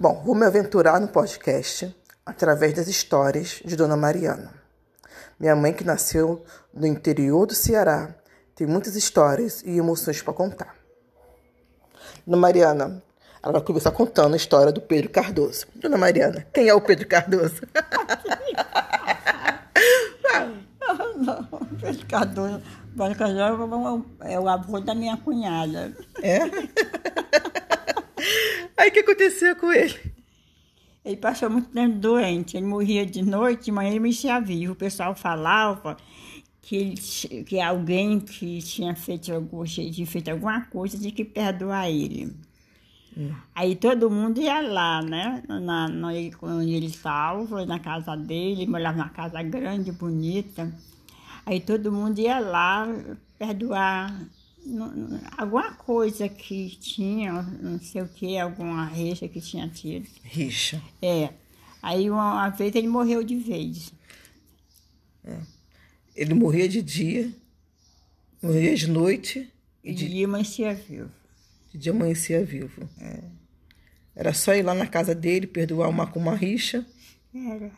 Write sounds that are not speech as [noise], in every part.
Bom, vou me aventurar no podcast através das histórias de Dona Mariana. Minha mãe, que nasceu no interior do Ceará, tem muitas histórias e emoções para contar. Dona Mariana, ela vai começar contando a história do Pedro Cardoso. Dona Mariana, quem é o Pedro Cardoso? Não, [laughs] Pedro Cardoso, Pedro Cardoso é o avô da minha cunhada. É? [laughs] Aí o que aconteceu com ele? Ele passou muito tempo doente, ele morria de noite, de manhã ele mexia vivo. O pessoal falava que, ele, que alguém que tinha feito, algum, tinha feito alguma coisa tinha que perdoar ele. Hum. Aí todo mundo ia lá, né? Na, na, quando ele estava, na casa dele, ele morava numa casa grande, bonita. Aí todo mundo ia lá perdoar alguma coisa que tinha, não sei o que, alguma rixa que tinha tido. Rixa. É. Aí uma, uma vez ele morreu de vez. É. Ele morria de dia, morria de noite. E de dia amanhecia vivo. De dia amanhecia vivo. É. Era só ir lá na casa dele, perdoar uma com uma rixa. Era.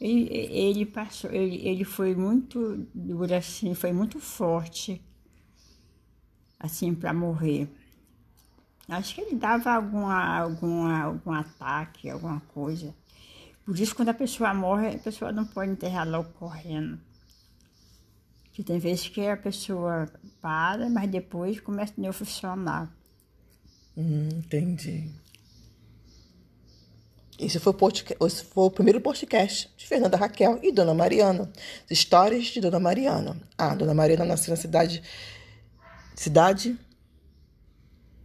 Ele, ele passou, ele, ele foi muito duro assim, foi muito forte, assim, para morrer. Acho que ele dava alguma, alguma, algum ataque, alguma coisa. Por isso, quando a pessoa morre, a pessoa não pode enterrar logo correndo. Que tem vezes que a pessoa para, mas depois começa a funcionar. Hum, entendi. Esse foi, o esse foi o primeiro podcast de Fernanda Raquel e Dona Mariana. Histórias de Dona Mariana. Ah, Dona Mariana nasceu na cidade. Cidade?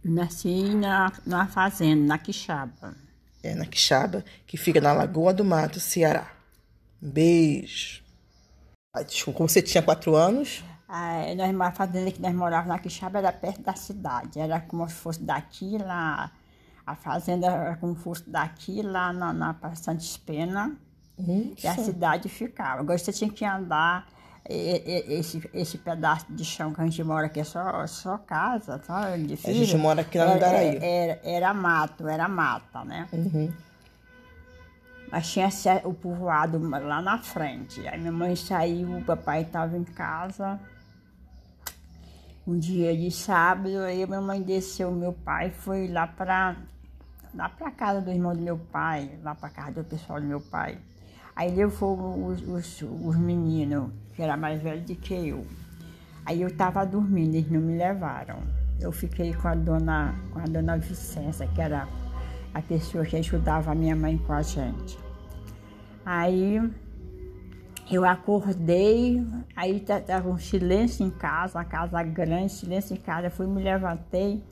Nasci na, na fazenda, na Quixaba. É, na Quixaba, que fica na Lagoa do Mato, Ceará. Um beijo. Ah, desculpa, como você tinha quatro anos? Ah, nós, a fazenda que nós morávamos na Quixaba era perto da cidade. Era como se fosse daqui lá a fazenda era como fosse daqui lá na, na Santa Pena e a cidade ficava. Agora você tinha que andar esse, esse pedaço de chão que a gente mora aqui é só, só casa, tá? Difícil. A gente mora aqui na Andaraí. Era, era, era, mato, era mata, né? Uhum. Mas tinha o povoado lá na frente. Aí minha mãe saiu, o papai estava em casa. Um dia de sábado, aí minha mãe desceu, meu pai foi lá para lá para casa do irmão do meu pai, lá para casa do pessoal do meu pai. Aí levou os, os, os meninos, que era mais velho do que eu. Aí eu estava dormindo, eles não me levaram. Eu fiquei com a dona, com a dona Vicença, que era a pessoa que ajudava a minha mãe com a gente. Aí eu acordei, aí estava um silêncio em casa, uma casa grande, silêncio em casa. Eu fui, me levantei,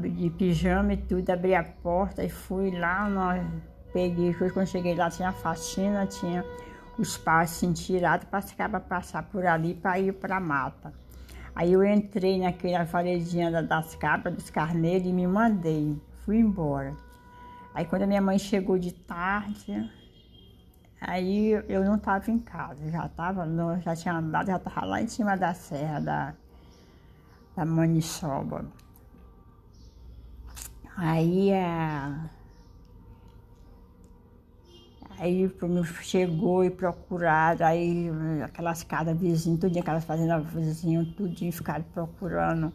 de pijama e tudo, abri a porta e fui lá, nós peguei, quando cheguei lá tinha faxina, tinha os pais assim, tirados para passar por ali para ir para a mata. Aí eu entrei naquela varedinha das cabras, dos carneiros e me mandei, fui embora. Aí quando a minha mãe chegou de tarde, aí eu não estava em casa, já estava, já tinha andado, já estava lá em cima da serra da, da Maniçoba. Aí a. Aí chegou e procuraram, aí aquelas casas vizinhas, tudinho, aquelas fazendas vizinhas, tudinho, ficaram procurando.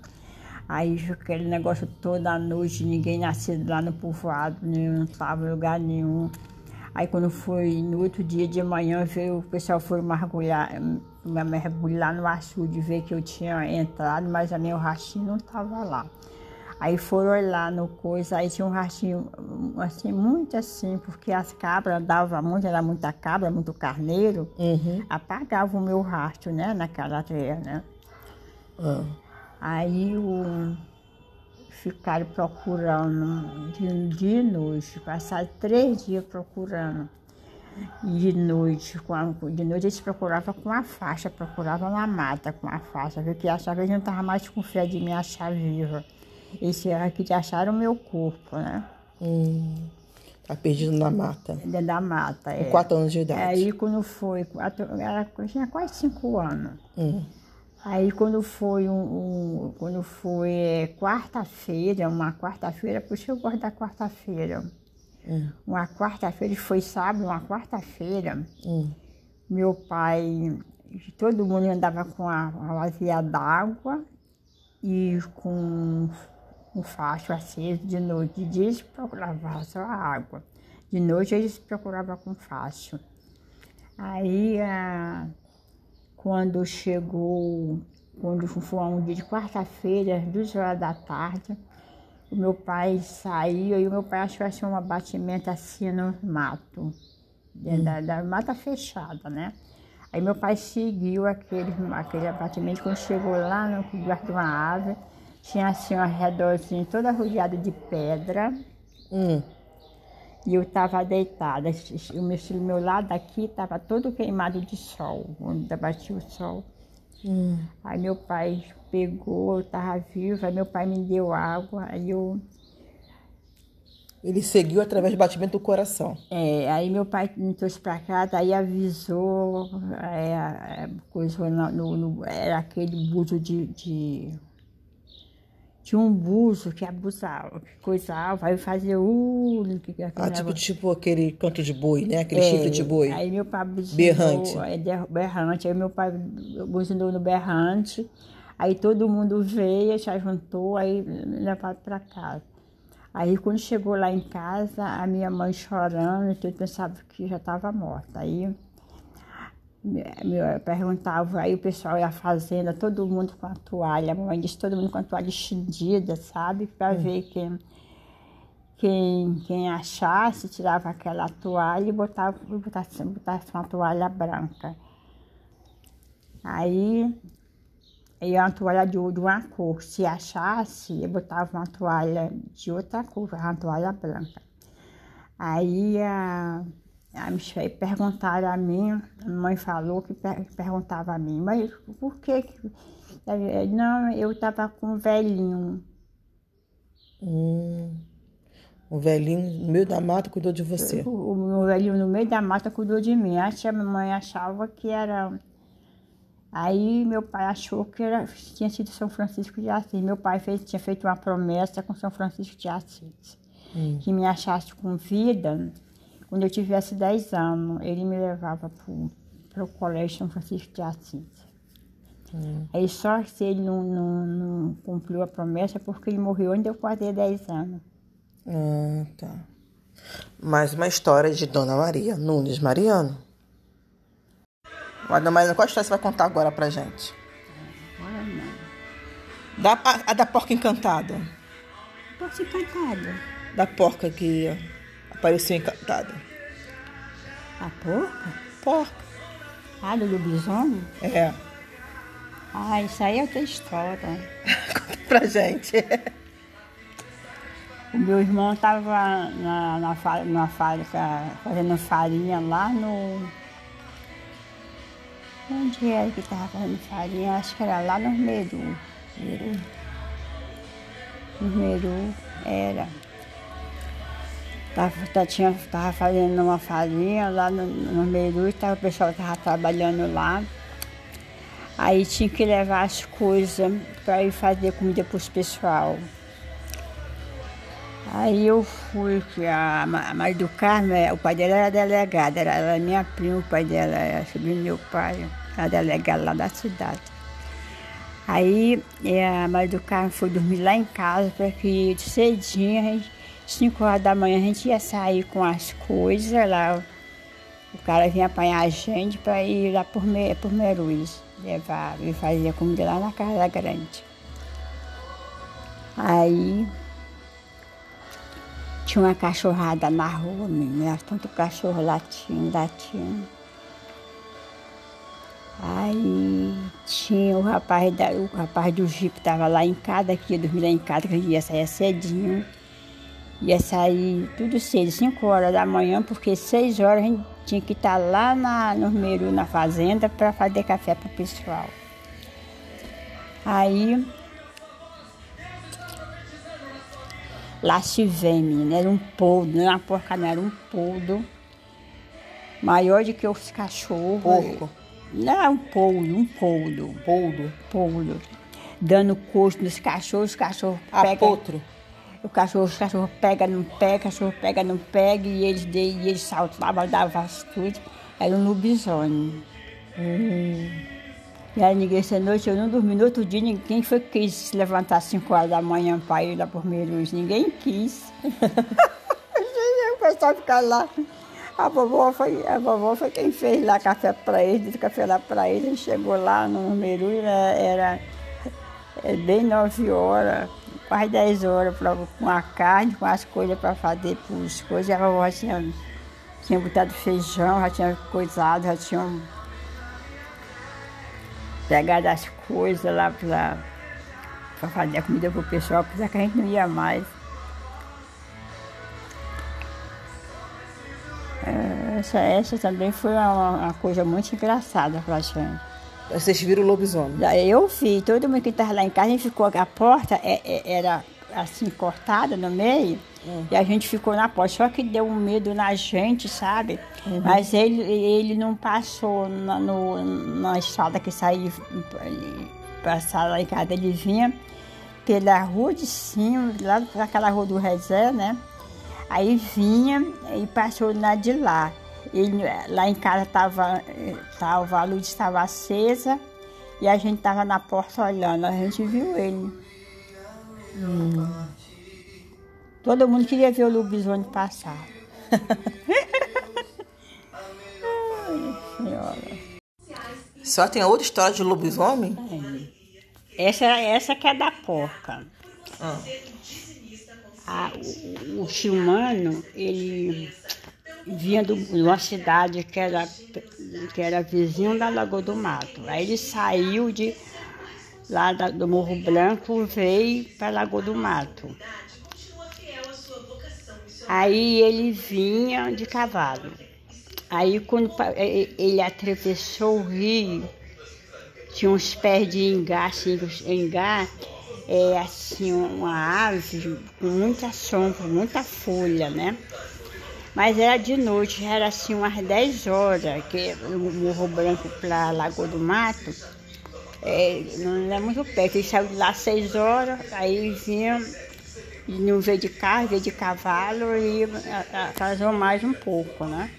Aí aquele negócio toda noite, ninguém nascido lá no povoado, não estava em lugar nenhum. Aí quando foi no outro dia de manhã, veio, o pessoal foi mergulhar, mergulhar no açude, ver que eu tinha entrado, mas a meu rastro não estava lá. Aí foram olhar no coisa, aí tinha um rastrinho, assim, muito assim, porque as cabras davam muito, era muita cabra, muito carneiro, uhum. apagava o meu rastro, né, naquela terra, né. Uhum. Aí o, ficaram procurando de, de noite, passaram três dias procurando. De noite, com a, de noite eles procuravam com a faixa, procuravam na mata com a faixa, porque achava que eles não estavam mais com fé de me achar viva. Esse aqui que acharam o meu corpo, né? Hum, tá perdido na mata. Dentro da mata, Com é. quatro anos de idade. Aí quando foi, quatro, ela tinha quase cinco anos. Hum. Aí quando foi um, um quando foi é, quarta-feira, uma quarta-feira, por isso eu gosto da quarta-feira. Hum. Uma quarta-feira, foi sábado, uma quarta-feira, Hum. meu pai, todo mundo andava com a, a vazia d'água e com um facho aceso de noite. De dia eles procuravam só a água. De noite eles procuravam com facho. Aí, ah, quando chegou, quando foi um dia de quarta-feira, às duas horas da tarde, o meu pai saiu e o meu pai achou assim, um abatimento assim no mato, dentro da, da mata fechada, né? Aí meu pai seguiu aquele, aquele abatimento, quando chegou lá no lugar de uma árvore, tinha assim um arredorzinho toda rodeada de pedra, Hum. e eu estava deitada. O meu, o meu lado aqui estava todo queimado de sol, onde batia o sol. Hum. Aí meu pai pegou, eu estava viva, aí meu pai me deu água, aí eu. Ele seguiu através do batimento do coração. é, aí meu pai me trouxe para casa, aí avisou, é, é, coisa no, no- no- era aquele buzo de, de. Tinha um buzo que abusava, que coisava, aí fazia uh, que, que, aquele Ah, tipo, tipo aquele canto de boi, né? Aquele É, chifre de boi. Aí meu pai buzinou, Berrante. é, berrante. Aí meu pai buzinou no berrante. Aí todo mundo veio, se juntou, aí levaram para casa. Aí quando chegou lá em casa, a minha mãe chorando, tudo pensava que já estava morta. Aí perguntava, aí o pessoal ia à fazenda, todo mundo com a toalha. A mamãe disse todo mundo com a toalha estendida, sabe? Para ver quem, quem, quem achasse, tirava aquela toalha e botava, e botava, botava uma toalha branca. Aí, aí uma toalha de, de uma cor. Se achasse, eu botava uma toalha de outra cor, uma toalha branca. Aí a, a Michelle perguntaram a mim, a mãe falou que per- perguntava a mim, mas por que? Não, eu estava com um velhinho. Hum. Um velhinho no meio da mata cuidou de você. O, o velhinho no meio da mata cuidou de mim. A mamãe achava que era. Aí meu pai achou que era, tinha sido São Francisco de Assis. Meu pai fez, tinha feito uma promessa com São Francisco de Assis. Que me achasse com vida quando eu tivesse 10 anos. Ele me levava para o colégio São Francisco de Assis. Aí só se ele não, não, não cumpriu a promessa porque ele morreu onde eu quase 10 anos. Ah, tá. Mais uma história de Dona Maria Nunes Mariano. Dona Mariana, qual história você vai contar agora pra gente? Agora não. Da, a, a da porca encantada. Posso ser cantada. Da porca que apareceu encantada. A porca? Porca. Ah, do lobisomem? É. Ah, isso aí é outra história. [laughs] Conta pra gente. O meu irmão estava na, na, na fábrica fazendo farinha lá no. Onde era que estava fazendo farinha? Acho que era lá no Meru. Meru. No Meru era. Tava, tá- tinha, tava fazendo uma farinha lá no, no Meru e tava, o pessoal estava trabalhando lá. Aí tinha que levar as coisas para ir fazer comida para os pessoal. Aí eu fui, que a a Maria do Carmo, é, o pai dela era delegado, era, era minha prima, o pai dela era sobrinho do meu pai, era delegado lá da cidade. Aí eh, a Maria do Carmo foi dormir lá em casa, para que cedinho, a gente, 5 horas da manhã, a gente ia sair com as coisas lá. O cara vinha apanhar a gente para ir lá por, Me, por Meruz, levar e fazer comida lá na casa grande. Aí tinha uma cachorrada na rua, menina. Tanto cachorro latindo, latindo. Aí tinha o rapaz, da, o rapaz do Jeep estava lá em casa, que ia dormir lá em casa, que ia sair cedinho. Ia sair tudo cedo, 5 horas da manhã, porque 6 horas a gente tinha que estar lá na, no Meru, na fazenda, para fazer café para o pessoal. Aí Lá se vem, menina, era um poldo, não era uma porca, não, era um poldo. Maior do que os cachorros. Porco. Não, um poldo, um poldo. Poldo. Poldo. Dando coxo nos cachorros, os cachorros pegam. potro. O cachorro, os cachorros pegam, não pega, o cachorro pega, não pega, e eles, de, e eles saltavam, davam tudo. Era um lobisomem. E aí ninguém essa noite, eu não dormi. No outro dia, ninguém foi que quis se levantar às 5 horas da manhã para ir lá por Meruz. Ninguém quis. [laughs] o pessoal ficar lá. A vovó foi, a vovó foi quem fez lá café para eles, deu café lá para eles. Ele chegou lá no Meruz, era, era é, bem 9 horas, quase 10 horas, pra, com a carne, com as coisas para fazer as coisas. A vovó tinha, tinha botado feijão, já tinha coisado, já tinha pegado as coisas lá para fazer a comida pro pessoal, apesar que a gente não ia mais. É, Essa, essa também foi uma, uma coisa muito engraçada pra gente. Vocês viram o lobisomem. Eu vi, todo mundo que estava lá em casa, a gente ficou, a porta é- é- era assim cortada no meio, e a gente ficou na porta. Só que deu um medo na gente, sabe? Mas ele, ele não passou na, no, na estrada que saía passar lá em casa, ele vinha pela rua de cima, lá para aquela rua do Rezé, né? Aí vinha e passou na de lá. Ele, lá em casa tava, eh, tava, a luz estava acesa e a gente estava na porta olhando. A gente viu ele. Todo mundo queria ver o lobisomem passar. [laughs] Ai, senhora. Só tem outra história de lobisomem? Essa, essa que é da porca. Ah. Ah, o, o Chilmano, ele vinha de uma cidade que era, que era vizinho da Lagoa do Mato. Aí ele saiu de lá da- do Morro Branco, veio para Lagoa do Mato. Aí ele vinha de cavalo. Aí quando ele atravessou o rio, tinha uns pés de engá, assim, engá, é assim, uma árvore com muita sombra, muita folha, né? Mas era de noite, era assim umas 10 horas, que o Morro Branco para Lagoa do Mato, é, não é muito perto. Ele saiu lá às 6 horas, aí vinha, não veio de carro, veio de cavalo e atrasou mais um pouco, né?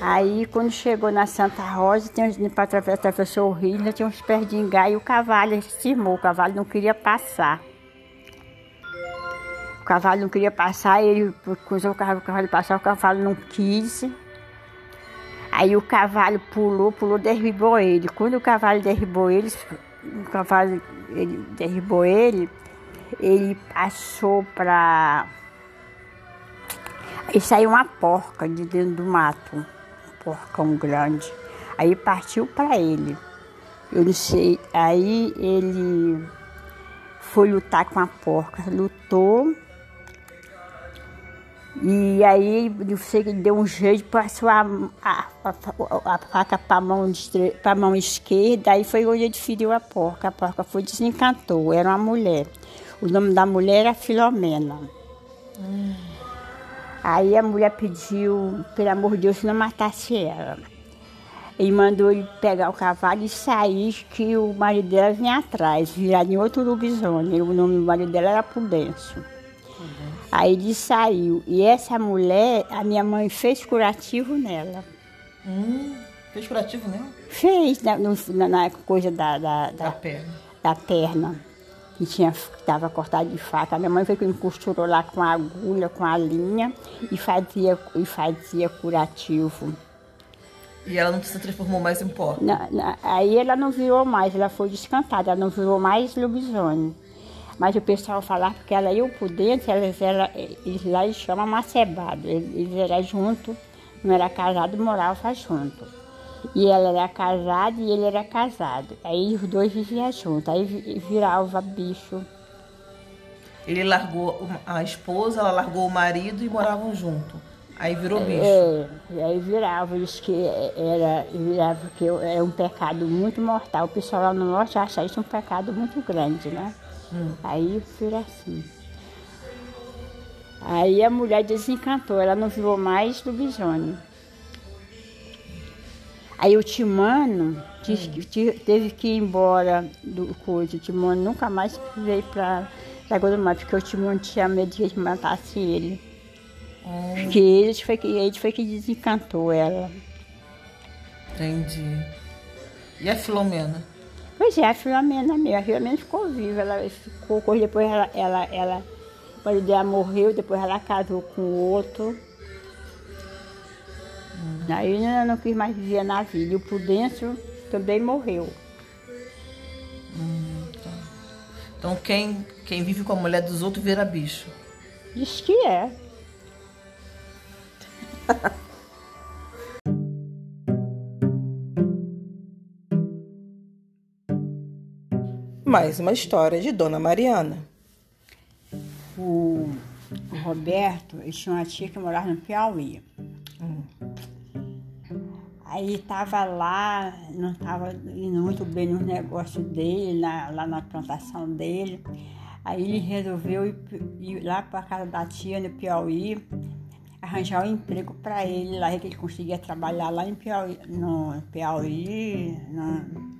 Aí, quando chegou na Santa Rosa, para atravessar o rio, tinha uns pés de engá e o cavalo ele se cismou, o cavalo não queria passar. O cavalo não queria passar, ele cruzou o cavalo, o cavalo passar, o cavalo não quis. Aí o cavalo pulou, pulou, derribou ele. Quando o cavalo derribou ele, o cavalo ele derribou ele, ele passou para. Aí saiu uma porca de dentro do mato, um porcão grande. Aí partiu para ele. Eu não sei. Aí ele foi lutar com a porca, lutou. E aí eu sei que deu um jeito, passou a, a, a, a faca para a mão, mão esquerda, aí foi onde ele feriu a porca. A porca foi desencantou, era uma mulher. O nome da mulher era Filomena. Aí a mulher pediu, pelo amor de Deus, que não matasse ela. Ele mandou ele pegar o cavalo e sair, que o marido dela vinha atrás, virar em outro lobisomem. O nome do marido dela era Prudêncio. Aí ele saiu. E essa mulher, a minha mãe fez curativo nela. Hum, fez curativo, né? Fez na, no- na- na coisa da, da, da, Da perna. da perna, que tinha estava cortada de faca. A minha mãe foi que me costurou lá com a agulha, com a linha e fazia, e fazia curativo. E ela não se transformou mais em pó. Na- na- aí ela não virou mais, ela foi descantada, ela não virou mais lobisomem. Mas o pessoal falava que ela ia por dentro, elas era, eles lá eles chamam macebado. Eles, eles eram juntos, não era casado, morava junto. E ela era casada e ele era casado. Aí os dois viviam juntos, aí vi- virava bicho. Ele largou a esposa, ela largou o marido e moravam junto. Aí virou bicho. É, aí virava, isso que era, virava que era um pecado muito mortal. O pessoal lá no norte acha isso um pecado muito grande, né? Aí vira assim. Aí a mulher desencantou, ela não virou mais lobisomem. Aí o Timano que te- teve que ir embora do coisa. O Timano nunca mais veio pra Lagoa do Mar, porque o Timano tinha medo que eles matassem ele. Porque ele foi, que, ele foi que desencantou ela. Entendi. E a Filomena? Pois é, a Filomena mesmo. A Filomena ficou viva. Ela ficou, depois ela, ela, ela, o marido dela morreu, depois ela casou com outro. Aí ela não quis mais viver na vida. E o Prudêncio também morreu. Então quem, quem vive com a mulher dos outros vira bicho. Diz que é. [laughs] Mais uma história de Dona Mariana. O, Roberto, ele tinha uma tia que morava no Piauí. Aí estava lá, não estava indo muito bem nos negócios dele, na- lá na plantação dele. Aí ele resolveu ir, ir lá para casa da tia no Piauí, arranjar um emprego para ele lá, que ele conseguia trabalhar lá em Piauí, no Piauí, no,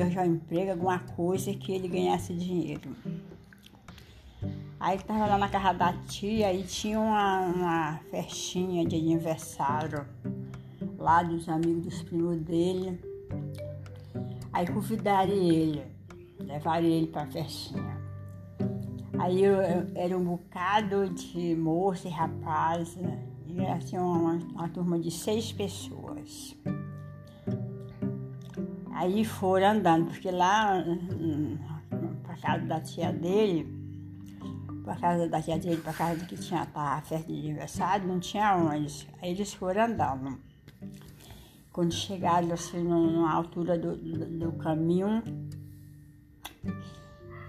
arranjar um emprego, alguma coisa que ele ganhasse dinheiro. Aí ele tava lá na casa da tia e tinha uma, uma festinha de aniversário lá dos amigos dos primos dele. Aí convidaram ele, levaram ele pra festinha. Aí eu- eu- era um bocado de moça e rapaz, e assim uma, uma turma de seis pessoas. Aí foram andando, porque lá pra casa da tia dele, pra casa da tia dele, pra casa que tinha a festa de aniversário, não tinha onde. Aí eles foram andando. Quando chegaram assim numa altura do, do, do caminho,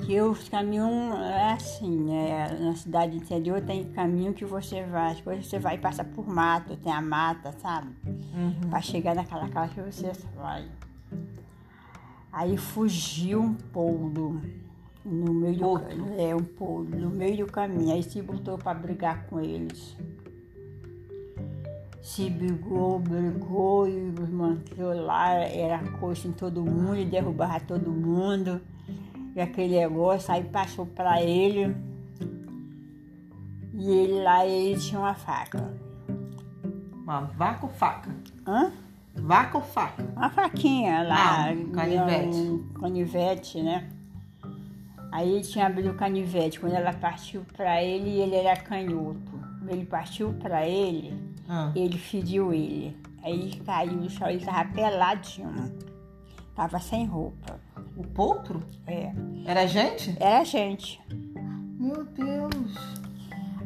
que os caminhos é assim, né? Na cidade interior tem caminho que você vai, depois você vai e passa por mato, tem a mata, sabe? Pra chegar naquela casa que você vai. Aí fugiu um poldo no meio do Outro? É, um poldo no meio do caminho. Aí se botou para brigar com eles. Se brigou, brigou e mantou lá, era coisa em todo mundo, e derrubava todo mundo. E aquele negócio, aí passou para ele. E ele lá, ele tinha uma faca. Uma vaca ou faca? Hã? Vaca ou faca? Uma faquinha lá. Ah, canivete. Um canivete, né? Aí ele tinha abrido o canivete. Quando ela partiu pra ele, ele era canhoto. Quando ele partiu pra ele, Ah. ele feriu ele. Aí ele caiu no chão, ele tava peladinho. Tava sem roupa. O potro? É. Era gente? Era gente. Meu Deus.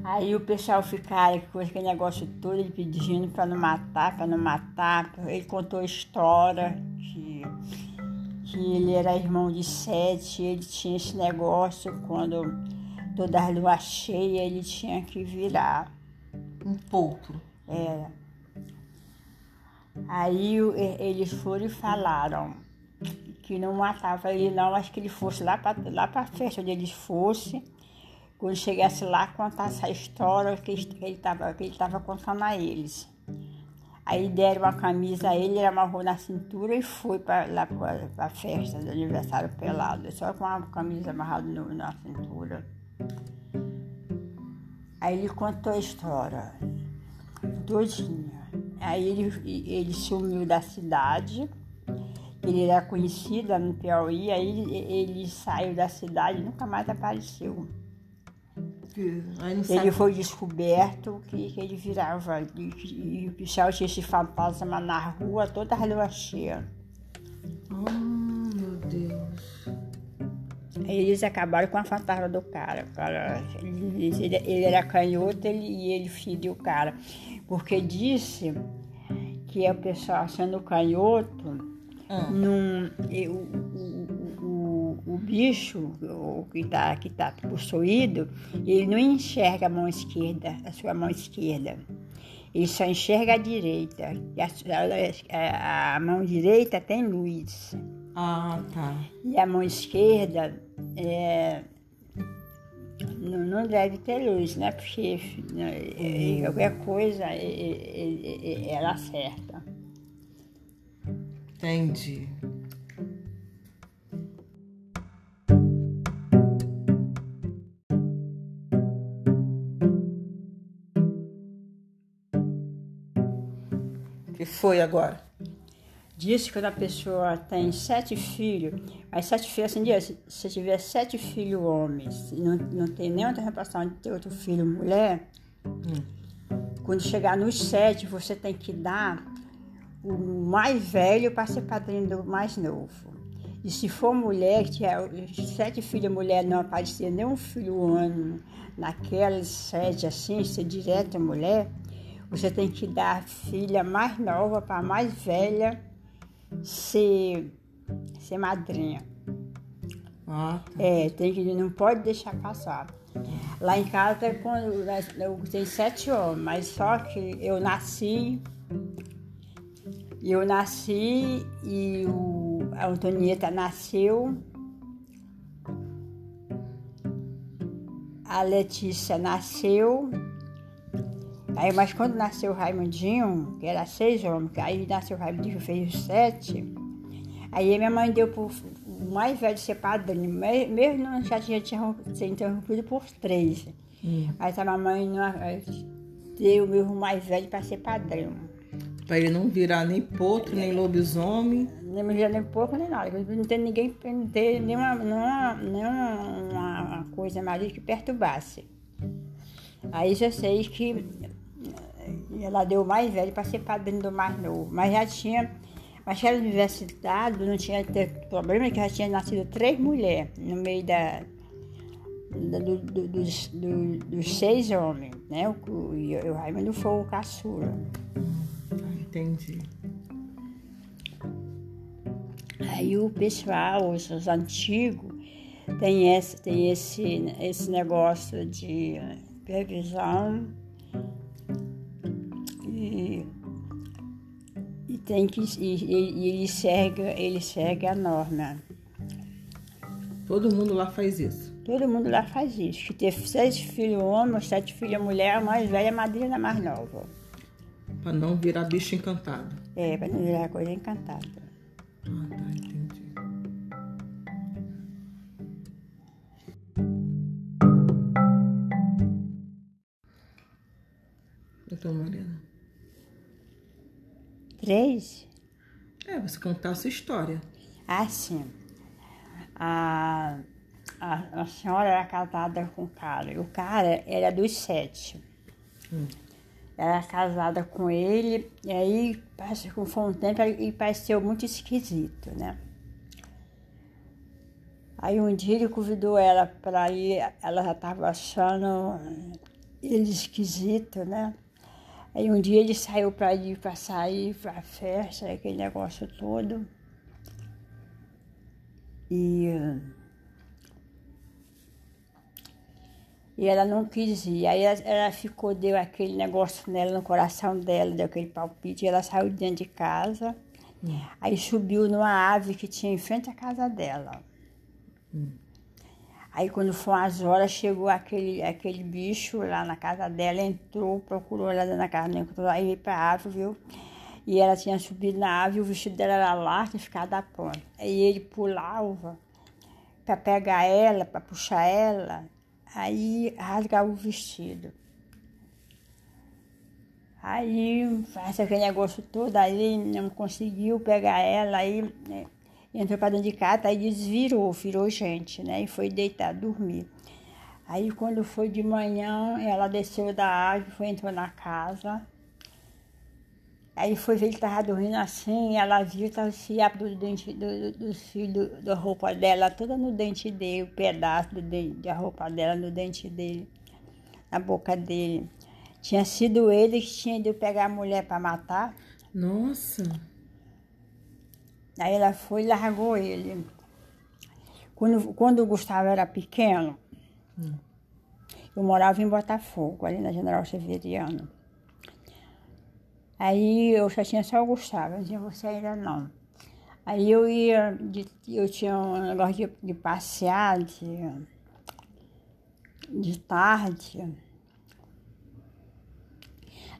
Aí o pessoal ficaram com aquele negócio todo, ele pedindo para não matar, para não matar. Ele contou a história que, que ele era irmão de sete, ele tinha esse negócio quando toda a lua cheia ele tinha que virar. Um potro. Era. Aí o- e- eles foram e falaram que não matava ele não, mas que ele fosse lá para lá a festa onde eles fossem. Quando chegasse lá, contasse a história que ele estava contando a eles. Aí deram uma camisa a ele, ele amarrou na cintura e foi para lá para a festa do aniversário pelado, só com a camisa amarrada no- na cintura. Aí ele contou a história todinha. Aí ele, ele sumiu da cidade, ele era conhecido no Piauí, aí ele, ele saiu da cidade e nunca mais apareceu. Ele foi descoberto que, que ele virava, e, e o pessoal tinha esse fantasma na rua, toda a lua cheia. Ah, meu Deus. Eles acabaram com a fantasma do cara. Cara ele, ele- ele era canhoto ele, e ele feriu o cara. Porque disse que o pessoal sendo canhoto, Ah. num, e o bicho o que está que tá possuído, ele não enxerga a mão esquerda, a sua mão esquerda. Ele só enxerga a direita. E a, a- a mão direita tem luz. Ah, tá. E a mão esquerda é, não, não deve ter luz, né? Porque né, é, qualquer coisa é, é, é, ela acerta. Entendi. Que foi agora? Diz que quando a pessoa tem sete filhos, mas sete filhos, assim, diz, se tiver sete filhos homens e não, não tem nenhuma interpretação de ter outro filho mulher, hum. quando chegar nos sete, você tem que dar o mais velho para ser padrinho do mais novo. E se for mulher, que tiver sete filhos mulher, não aparecer nenhum filho homem naquelas sete assim, ser direto mulher, você tem que dar a filha mais nova para a mais velha ser, ser madrinha. Ah, tá. É, tem que, não pode deixar passar. Lá em casa, quando eu tenho sete homens, mas só que eu nasci, eu nasci e o, a Antonieta nasceu, a Letícia nasceu, Aí, mas quando nasceu o Raimundinho, que era seis homens, aí nasceu o Raimundinho, fez os sete, aí minha mãe deu pro mais velho ser padrinho, mesmo não já tinha, tinha sido interrompido por três. Hum. Aí a mamãe não, deu o meu mais velho para ser padrinho. Para ele não virar nem potro, nem lobisomem. Nem virar nem porco, nem nada. Não tem ninguém, não tem nenhuma, nenhuma, nenhuma coisa mais que perturbasse. Aí já sei que ela deu o mais velho para ser padrinho do mais novo. Mas já tinha, mas era universidade, não tinha ter problema, que já tinha nascido três mulheres no meio da, da do, do, dos, do, dos, seis homens, né? O, o, o Raimundo foi o caçula. Entendi. Aí o pessoal, os, os antigos, tem esse, tem esse, esse negócio de previsão tem que e, ele segue ele segue a norma. Todo mundo lá faz isso. Todo mundo lá faz isso. Que ter seis filhos homens, sete filhas mulher, a mais velha, a madrinha mais nova. Para não virar bicho encantado. É, para não virar coisa encantada. Ah, tá, entendi. Então, Mariana. Três? É, você contar a sua história. Ah, sim. A, a, a senhora era casada com o cara. E o cara era dos sete. Hum. Era casada com ele, e aí, foi um tempo, e pareceu muito esquisito, né? Aí um dia ele convidou ela para ir, ela já estava achando ele esquisito, né? Aí um dia ele saiu para ir para sair para festa, aquele negócio todo. E, e ela não quis ir. Aí ela, ela, ficou, deu aquele negócio nela no coração dela, deu aquele palpite, e ela saiu dentro de casa. Hum. Aí subiu numa ave que tinha em frente à casa dela. Hum. Aí quando foram as horas, chegou aquele, aquele bicho lá na casa dela, entrou, procurou ela na casa, não encontrou, aí veio pra árvore, viu? E ela tinha subido na árvore, o vestido dela era largo e ficava da ponta. Aí ele pulava para pegar ela, para puxar ela, aí rasgava o vestido. Aí faz aquele negócio todo, aí não conseguiu pegar ela, aí né, entrou para dentro de casa, aí desvirou, virou gente, né? E foi deitar, dormir. Aí quando foi de manhã, ela desceu da árvore, foi entrou na casa. Aí foi ver que estava dormindo assim, ela viu, estava se abrindo do dente do, do, do, da roupa dela, toda no dente dele, o pedaço do dente, da roupa dela no dente dele, na boca dele. Tinha sido ele que tinha ido pegar a mulher para matar. Nossa! Aí ela foi e largou ele. Quando, quando o Gustavo era pequeno, hum. eu morava em Botafogo, ali na General Severiano. Aí eu já tinha só o Gustavo, eu dizia, você ainda não. Aí eu ia, de, eu tinha um negócio de, de passear de, de tarde.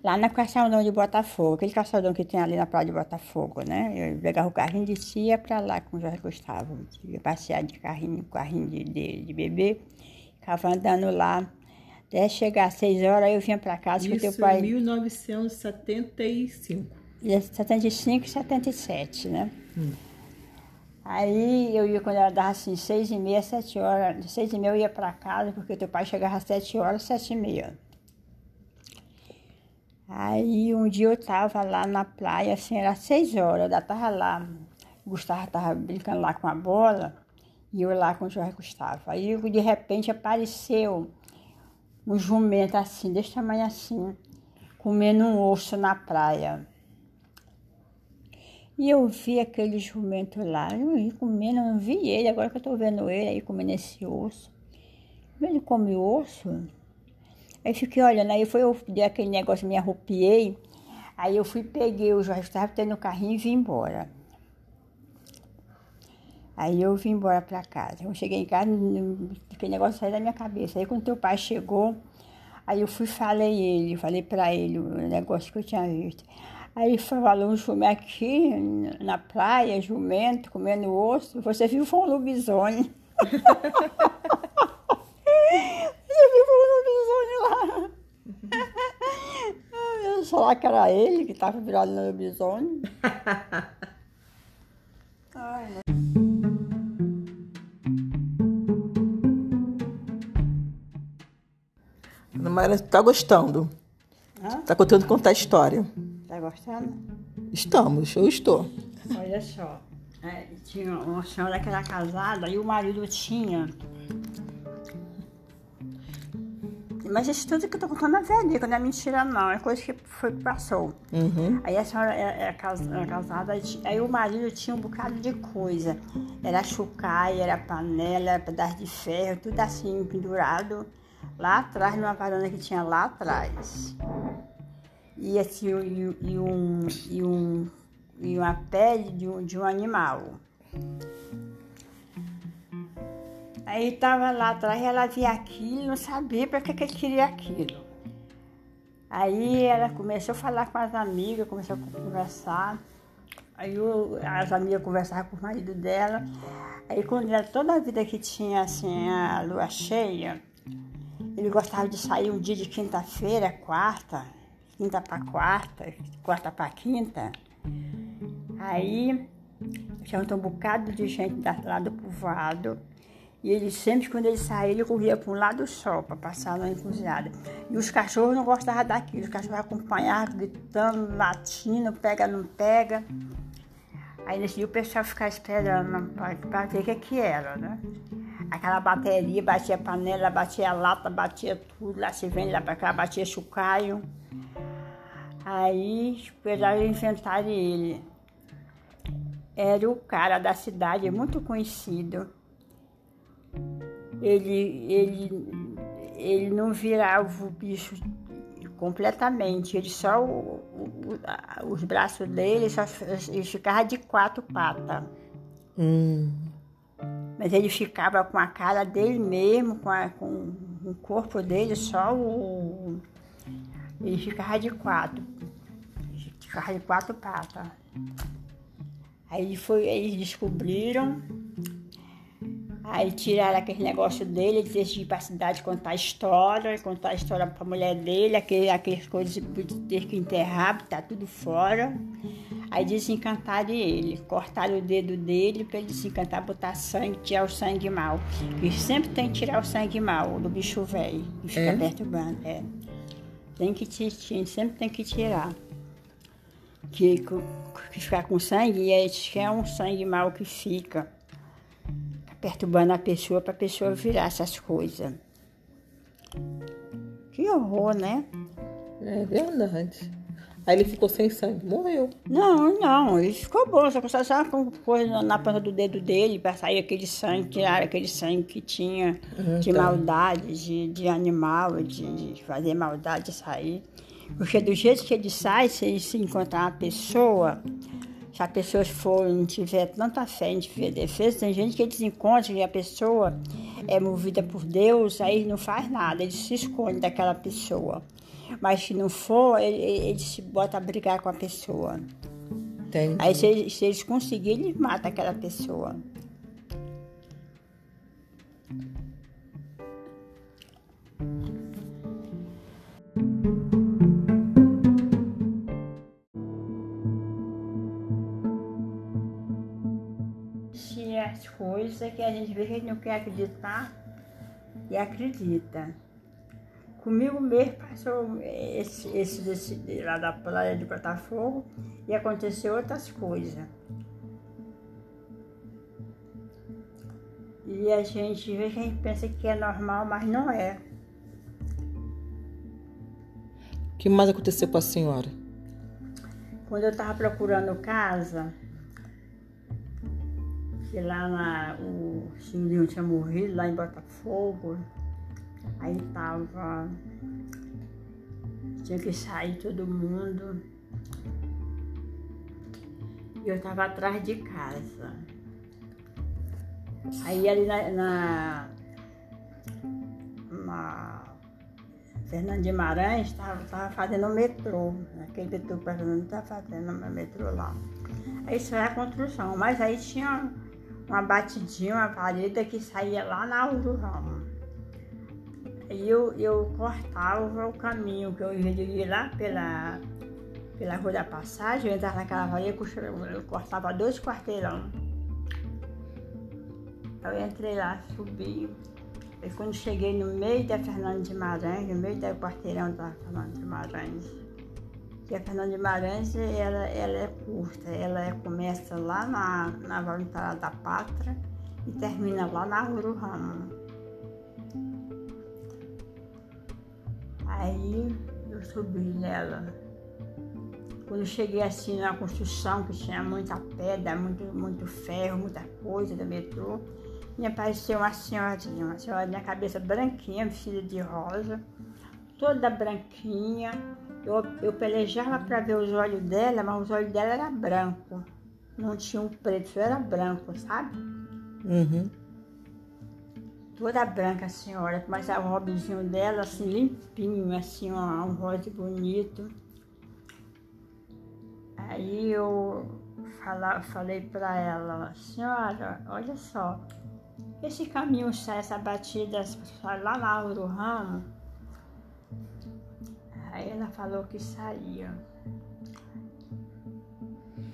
Lá na calçadão de Botafogo, aquele calçadão que tem ali na praia de Botafogo, né? Eu pegava o carrinho e descia para lá com o Jorge Gustavo. Ia passear de carrinho, carrinho de, de, de bebê. Ficava andando lá até chegar às seis horas, eu vinha para casa Isso com teu pai. em 1975. 75 e 77, né? Aí eu ia quando ela dava assim, seis e meia, sete horas. Seis e meia eu ia para casa, porque teu pai chegava às sete horas, sete e meia. Aí um dia eu tava lá na praia, assim, era seis horas, eu tava lá, Gustavo tava brincando lá com a bola, e eu lá com o Jorge Gustavo. Aí de repente apareceu um jumento assim, desse tamanho assim, comendo um osso na praia. E eu vi aquele jumento lá, eu ia comendo, eu não vi ele, agora que eu tô vendo ele aí comendo esse osso. Ele come osso? Aí fiquei olhando, aí foi eu dei aquele negócio, me arrupiei. Aí eu fui, peguei o Jorge estava tendo no carrinho e vim embora. Aí eu vim embora para casa. Eu cheguei em casa, aquele negócio saiu da minha cabeça. Aí quando teu pai chegou, aí eu fui falei ele, falei para ele o negócio que eu tinha visto. Aí falou, um jumento aqui na praia, jumento, comendo osso. Você viu, foi um lobisomem. [laughs] Você viu, foi um lobisomem lá. Só lá que era ele que estava virado no lobisomem. [laughs] Ai, né? Ana Maria, tá gostando? Hã? Tá contando contar a história? Tá gostando? Estamos, eu estou. Olha só, é, tinha uma senhora que era casada e o marido tinha. Mas isso tudo que eu tô contando é verídico, não é mentira não, é coisa que foi passou. Uhum. Aí a senhora era, era cas- era casada, e ti- aí o marido tinha um bocado de coisa. Era chucaia, era panela, era pedaço de ferro, tudo assim pendurado lá atrás, numa varanda que tinha lá atrás. E assim, e, e um, e, um, e uma pele de um, de um animal. Aí tava lá atrás, ela via aquilo, não sabia para que, que ele queria aquilo. Aí ela começou a falar com as amigas, começou a conversar. Aí o- as amigas conversavam com o marido dela. Aí quando era toda a vida que tinha assim a lua cheia, ele gostava de sair um dia de quinta-feira, quarta, quinta para quarta, quarta para quinta. Aí tinha um bocado de gente lá do povoado. E ele sempre, quando ele saía, ele corria para um lado só, para passar na encruzilhada. E os cachorros não gostavam daquilo. Os cachorros acompanhavam, gritando, latindo, pega, não pega. Aí nesse dia o pessoal ficava esperando para ver o que, que era, né? Aquela bateria, batia panela, batia lata, batia tudo, lá se vende lá para cá, batia chucaio. Aí esperaram enfrentar ele. Era o cara da cidade, muito conhecido. Ele, ele, ele não virava o bicho completamente, ele só o- o- os braços dele só ele ficava de quatro patas. Hum. Mas ele ficava com a cara dele mesmo, com, a- com o corpo dele, só o. Ele ficava de quatro. Ficava de quatro patas. Aí ele foi, eles descobriram, aí tiraram aquele negócio dele, ele decidiu ir pra cidade contar a história, contar a história pra mulher dele, aquele, aquelas coisas de ter que enterrar, tá tudo fora. Aí desencantaram ele, cortaram o dedo dele para ele desencantar, botar sangue, tirar o sangue mal. E sempre tem que tirar o sangue mal do bicho velho, que fica É? perturbando. É. Tem que tirar, sempre tem que tirar. Que, que, que ficar com sangue, e que é um sangue mal que fica perturbando a pessoa para a pessoa virar essas coisas. Que horror, né? É verdade. Aí ele ficou sem sangue, morreu. Não, não, ele ficou bom, só que só só com coisa na- ponta do dedo dele para sair aquele sangue, tirar aquele sangue que tinha de tá. maldade, de, de animal, de, de fazer maldade sair. Porque do jeito que ele sai, se ele se encontrar uma pessoa, se a pessoa for, não tiver tanta fé, tiver defesa, tem gente que eles encontram e a pessoa é movida por Deus, aí não faz nada, ele se esconde daquela pessoa. Mas se não for, ele, ele se bota a brigar com a pessoa. Entendi. Aí se, se eles conseguirem, eles matam aquela pessoa. As coisas que a gente vê que a gente não quer acreditar e acredita. Comigo mesmo passou esse, esse desse, lá da praia de Botafogo e aconteceu outras coisas. E a gente vê que a gente pensa que é normal, mas não é. O que mais aconteceu com a senhora? Quando eu estava procurando casa, que lá na, o senhorinho tinha morrido, lá em Botafogo, Aí tava. Tinha que sair todo mundo. E eu tava atrás de casa. Aí ali na, na, na Fernando de Maranhão estava tava fazendo o metrô. Aquele metrô que o Fernando estava fazendo o metrô lá. Aí isso era a construção, mas aí tinha uma batidinha, uma parede que saía lá na Uru Ramos. E eu, eu cortava o caminho, que eu ia lá pela, pela Rua da Passagem, eu entrava naquela varia, eu cortava dois quarteirão. Eu entrei lá, subi. E quando cheguei no meio da Fernando de Maranhão, no meio do quarteirão da Fernando de Maranhão, que a Fernando de Maranhão ela, ela é curta, ela começa lá na, na Voluntária da Pátria e termina lá na Rua. Aí eu subi nela. Quando eu cheguei assim na construção, que tinha muita pedra, muito, muito ferro, muita coisa do metrô, me apareceu uma senhorinha, uma senhorinha, cabeça branquinha, vestida de rosa, toda branquinha. Eu, eu pelejava para ver os olhos dela, mas os olhos dela eram brancos. Não tinha um preto, era branco, sabe? Uhum toda branca a senhora, mas o robezinho dela assim limpinho, assim, ó, um rosa bonito. Aí eu fala, falei para ela, senhora, olha só, esse caminho sai, essa batida sai lá na ramo. Aí ela falou que saía.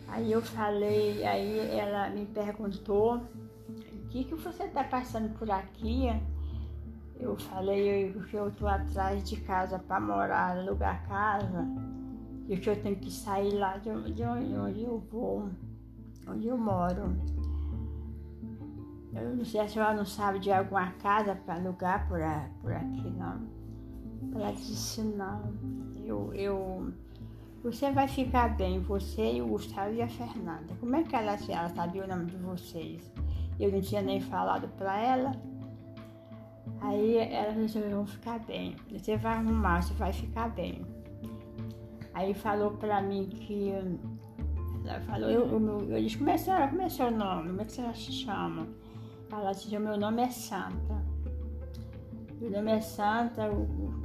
Aí eu falei, aí ela me perguntou que, que você está passando por aqui? Eu falei que eu estou atrás de casa para morar, alugar casa, e que eu tenho que sair lá de, de onde eu vou, onde eu moro. Eu não sei se a senhora não sabe de alguma casa para alugar por, por aqui, não. Não. Eu, eu, você vai ficar bem, você e o Gustavo e a Fernanda. Como é que ela, ela sabia o nome de vocês? Eu não tinha nem falado para ela. Aí ela disse, vão ficar bem. Você vai arrumar, você vai ficar bem. Aí falou para mim que. Ela falou, eu, eu, disse, como é, como é seu nome? Como é que você se chama? Ela disse, meu nome é Santa. Meu nome é Santa, o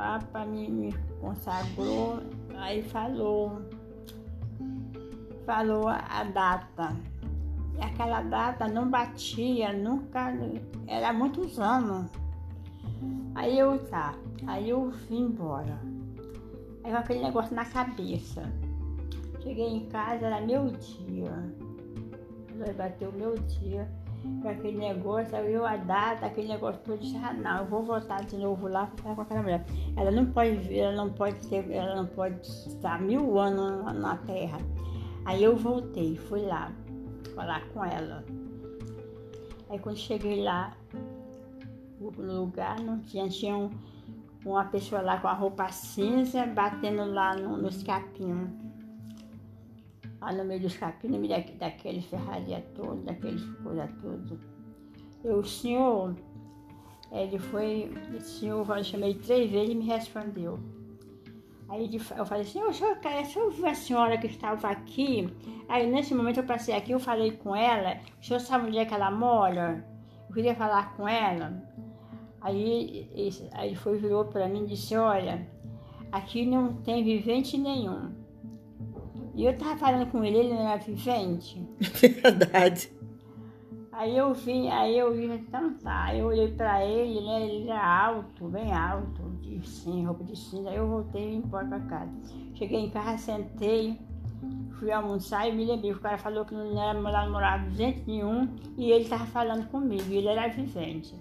Papa me, consagrou, aí falou, falou a data aquela data não batia, nunca, era muitos anos. Aí eu tá, aí eu vim embora. Aí com aquele negócio na cabeça. Cheguei em casa, era meu dia. Aí bateu meu dia com aquele negócio, aí eu a data, aquele negócio todo, disse, ah não, eu vou voltar de novo lá para falar com aquela mulher. Ela não pode ver, ela não pode ter, ela não pode estar mil anos na terra. Aí eu voltei, fui lá falar com ela. Aí quando cheguei lá, no lugar não tinha, tinha um, uma pessoa lá com a roupa cinza batendo lá no, nos capinhos. Lá no meio dos capinhos, no meio daquele ferraria todo, daqueles coisa tudo. Eu, o senhor, ele foi, o senhor, eu chamei três vezes e me respondeu. Aí eu falei assim, o senhor, cara, vi a senhora que estava aqui, aí nesse momento eu passei aqui, eu falei com ela, o senhor sabe onde é que ela mora? eu queria falar com ela. Aí, aí foi, virou para mim e disse, olha, aqui não tem vivente nenhum. E eu tava falando com ele, ele não era vivente. [laughs] Verdade. Aí eu vim, aí eu vi, então tá, eu olhei pra ele, né? Ele era alto, bem alto, de sim, roupa de cinza. Aí eu voltei e vim embora pra casa. Cheguei em casa, sentei, fui almoçar e me lembrei. O cara falou que não era namorado de jeito nenhum e ele tava falando comigo, ele era vivente.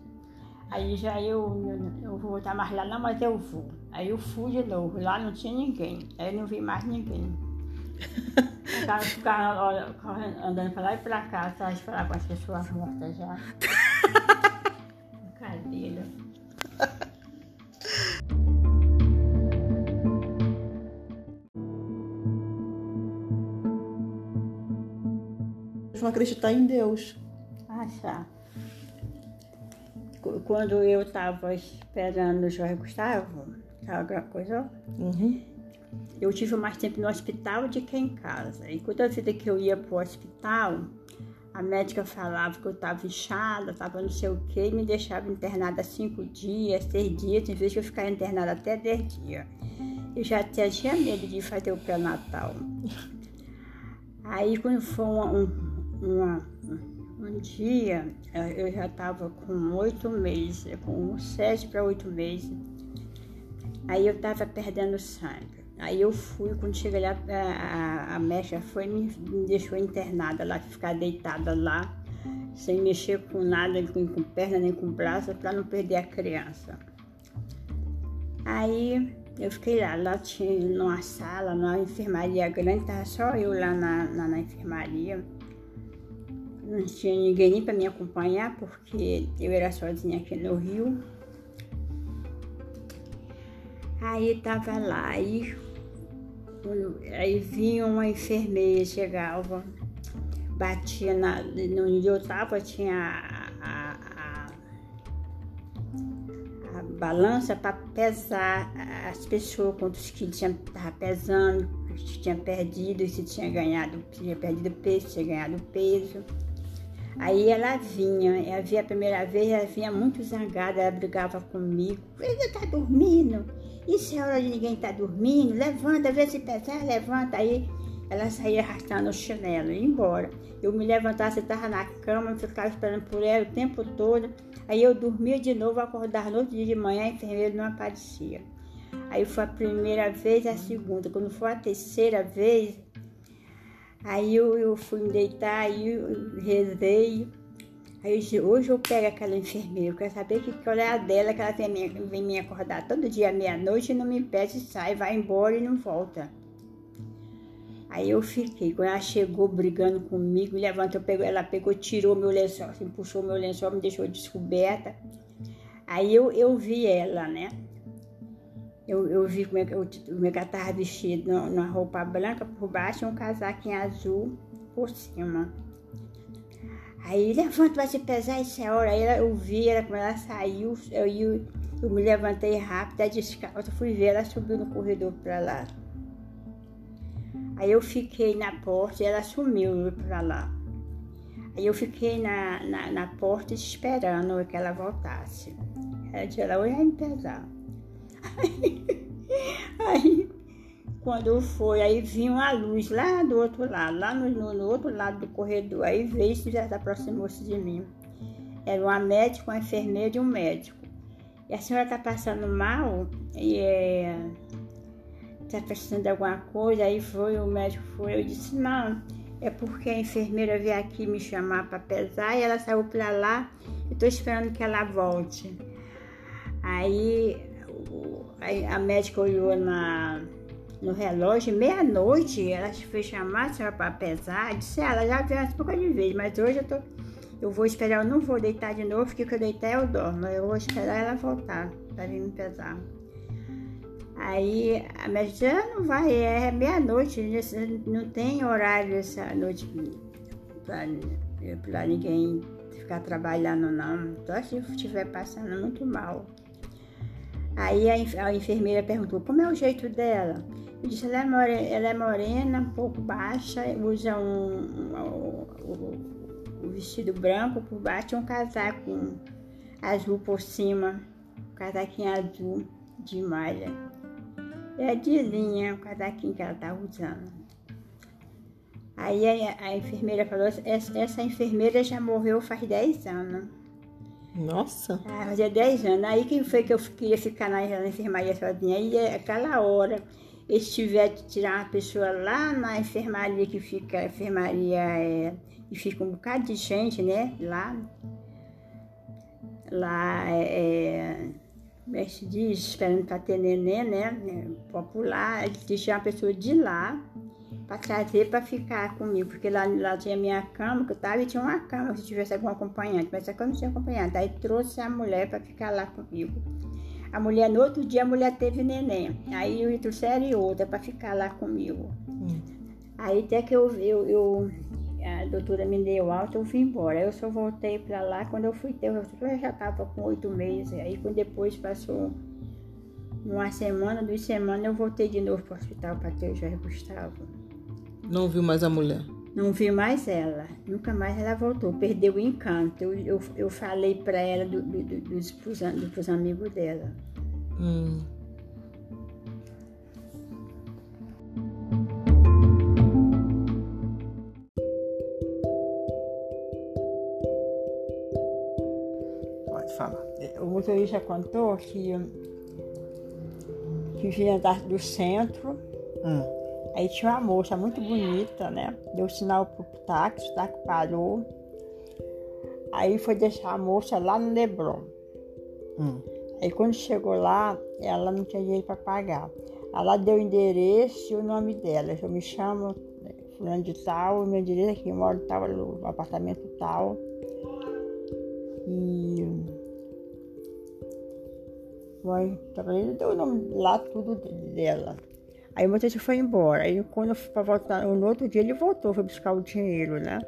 Aí já eu, eu vou voltar mais lá, não, mas eu vou. Aí eu fui de novo, lá não tinha ninguém, aí eu não vi mais ninguém. Ficava, ficava andando pra lá e pra cá, só falar com as pessoas mortas já. [laughs] Brincadeira. Vão acreditar em Deus. Ah, tá. Quando eu estava esperando o Jorge Gustavo, alguma coisa, Uhum. Eu tive mais tempo no hospital do que em casa. E toda vida que eu ia para o hospital, a médica falava que eu estava inchada, estava não sei o quê, e me deixava internada cinco dias, seis dias, em vez de eu ficar internada até dez dias. Eu já tinha medo de fazer o pré-natal. Aí quando foi um, um, um dia, eu já estava com oito meses, com sete para oito meses. Aí eu estava perdendo sangue. Aí eu fui, quando cheguei lá, a, a, a médica foi me, me deixou internada lá, ficar deitada lá, sem mexer com nada, nem com, perna, nem com braço, para não perder a criança. Aí eu fiquei lá, lá tinha numa sala, numa enfermaria grande, tava só eu lá na, na, na enfermaria. Não tinha ninguém nem para me acompanhar, porque eu era sozinha aqui no Rio. Aí tava lá, aí, aí vinha uma enfermeira, chegava, batia na, no onde eu tava, tinha a, a, a, a balança para pesar as pessoas, quantos quilos tinha, tava pesando, se tinha perdido, se tinha ganhado, se tinha perdido peso, se tinha ganhado peso. Aí ela vinha, ela vinha a primeira vez, ela vinha muito zangada, ela brigava comigo. Você tá dormindo? Isso é hora de ninguém estar tá dormindo? Levanta, vê se pesar, levanta. Aí ela saía arrastando o chinelo e ia embora. Eu me levantava, sentava na cama, ficava esperando por ela o tempo todo. Aí eu dormia de novo, acordava no outro dia de manhã, a enfermeira não aparecia. Aí foi a primeira vez, a segunda. Quando foi a terceira vez, Aí eu, eu fui me deitar, aí eu rezei. Aí eu disse, hoje eu pego aquela enfermeira, eu quero saber que qual é a dela, que ela vem me, vem me acordar todo dia meia-noite e não me pede, sai, vai embora e não volta. Aí eu fiquei, quando ela chegou brigando comigo, levantou, pegou, ela pegou, tirou meu lençol, assim, puxou meu lençol, me deixou descoberta. Aí eu, eu vi ela, né? Eu, eu vi como é que, eu, é que ela estava vestida numa roupa branca por baixo e um casaquinho azul por cima. Aí levanta, vai se pesar essa hora. Aí eu vi ela, como ela saiu, eu, eu, eu me levantei rápido, a descalça, fui ver, ela subiu no corredor para lá. Aí eu fiquei na porta e ela sumiu para lá. Aí eu fiquei na, na, na, porta esperando que ela voltasse. Ela disse, ela ia me pesar. [laughs] Aí, aí, quando foi, aí vinha uma luz lá do outro lado, lá no, no, outro lado do corredor. Aí veio e já aproximou-se de mim. Era uma médica, uma enfermeira e um médico. E a senhora está passando mal e é, está precisando de alguma coisa. Aí foi, o médico foi. Eu disse, não, é porque a enfermeira veio aqui me chamar para pesar e ela saiu para lá e estou esperando que ela volte. Aí a médica olhou na, no relógio, meia-noite, ela foi chamar a senhora para pesar. Disse, ela já veio umas poucas de vez, mas hoje eu tô. Eu vou esperar, eu não vou deitar de novo, porque quando eu deitar eu dormo. Eu vou esperar ela voltar para vir me pesar. Aí a médica disse, ah, não vai, é meia-noite, não tem horário essa noite para ninguém ficar trabalhando não. Só se estiver passando muito mal. Aí a, a, enfermeira perguntou como é o jeito dela. Eu disse, ela é, morena, ela é morena um pouco baixa, usa um, um, um, vestido branco, por baixo tinha um casaco azul por cima, um casaquinho azul de malha. É de linha o casaquinho que ela estava usando. Aí a, a, enfermeira falou, essa, essa enfermeira já morreu faz 10 anos. Nossa! Ah, fazia 10 anos. Aí quem foi que eu queria ficar na, enfermaria sozinha? Aí aquela hora, eles tiveram que tirar uma pessoa lá na enfermaria que fica, a enfermaria é, e fica um bocado de gente, né? Lá. Lá é como é que se diz, esperando para ter neném, né? Popular, eles uma pessoa de lá para trazer para ficar comigo, porque lá, lá tinha minha cama, que eu estava e tinha uma cama se tivesse algum acompanhante, mas só que eu não tinha acompanhante. Aí trouxe a mulher para ficar lá comigo. A mulher, no outro dia, a mulher teve neném. Aí eu trouxeram outra para ficar lá comigo. Hum. Aí até que eu, eu, eu a doutora me deu alta, eu fui embora. Eu só voltei para lá quando eu fui ter, eu já estava com oito meses. Aí quando depois passou uma semana, duas semanas, eu voltei de novo para o hospital para ter o Jorge Gustavo. Não viu mais a mulher? Não vi mais ela. Nunca mais ela voltou. Perdeu o encanto. Eu, eu, eu falei para ela do, do, do, dos, dos amigos dela. Hum. o motorista contou que, que vinha do centro, hum. Aí tinha uma moça muito bonita, né? Deu sinal pro táxi, o táxi parou. Aí foi deixar a moça lá no Leblon. Hum. Aí quando chegou lá, ela não tinha dinheiro para pagar. Ela deu o endereço e o nome dela. Eu me chamo né, fulano de tal, meu endereço aqui, moro tal, no apartamento tal. E Vai, trabalhei, deu o nome lá tudo dela. Aí o motorista foi embora. Aí quando eu fui pra voltar, no outro dia ele voltou, foi buscar o dinheiro, né?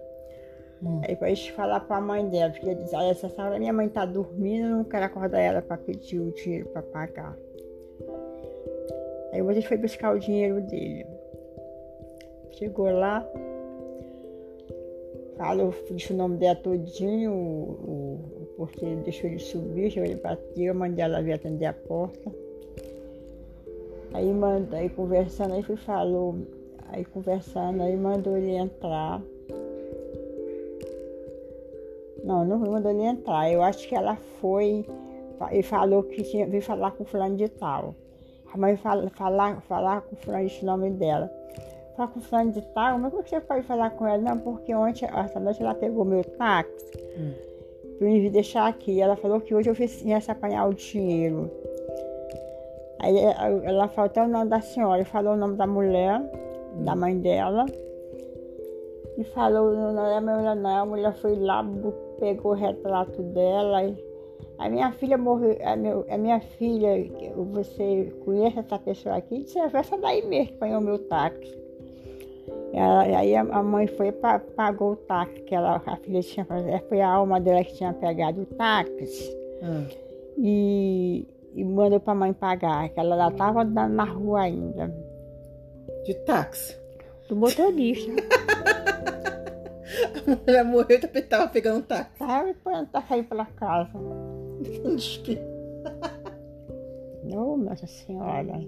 Hum. Aí gente falar pra mãe dela, porque ele disse, olha, essa hora minha mãe tá dormindo, não quero acordar ela pra pedir o dinheiro pra pagar. Aí o motorista foi buscar o dinheiro dele. Chegou lá, falou, disse o nome dela todinho, o, o ele deixou ele subir, ele bateu, eu mandei ela vir atender a porta. Aí mandou, aí conversando, aí fui falou, aí conversando, aí mandou ele entrar. Não, não mandou ele entrar. Eu acho que ela foi e falou que tinha, veio falar com fulano de tal. A mãe fala, falar, falar com fulano de nome dela. Falar com fulano de tal, mas que você pode falar com ela? Não, porque ontem, essa noite ela pegou meu táxi. Hum para me deixar aqui. Ela falou que hoje eu viesse apanhar o dinheiro. Aí ela falou até o nome da senhora, falou o nome da mulher, da mãe dela. E falou o nome da mulher não, a mulher foi lá, pegou o retrato dela. A minha filha morreu, a, meu, a minha filha, você conhece essa pessoa aqui? Disse, é essa daí mesmo que apanhou meu táxi. Ela, aí a, mãe foi e pagou o táxi que ela, a filha tinha Foi a alma dela que tinha pegado o táxi. Hum. E, e mandou para mãe pagar, que ela estava andando na rua ainda. De táxi? Do motorista. [laughs] a mulher morreu e tava pegando um táxi. Tava e tá saindo pela casa. oh, [laughs] Nossa Senhora.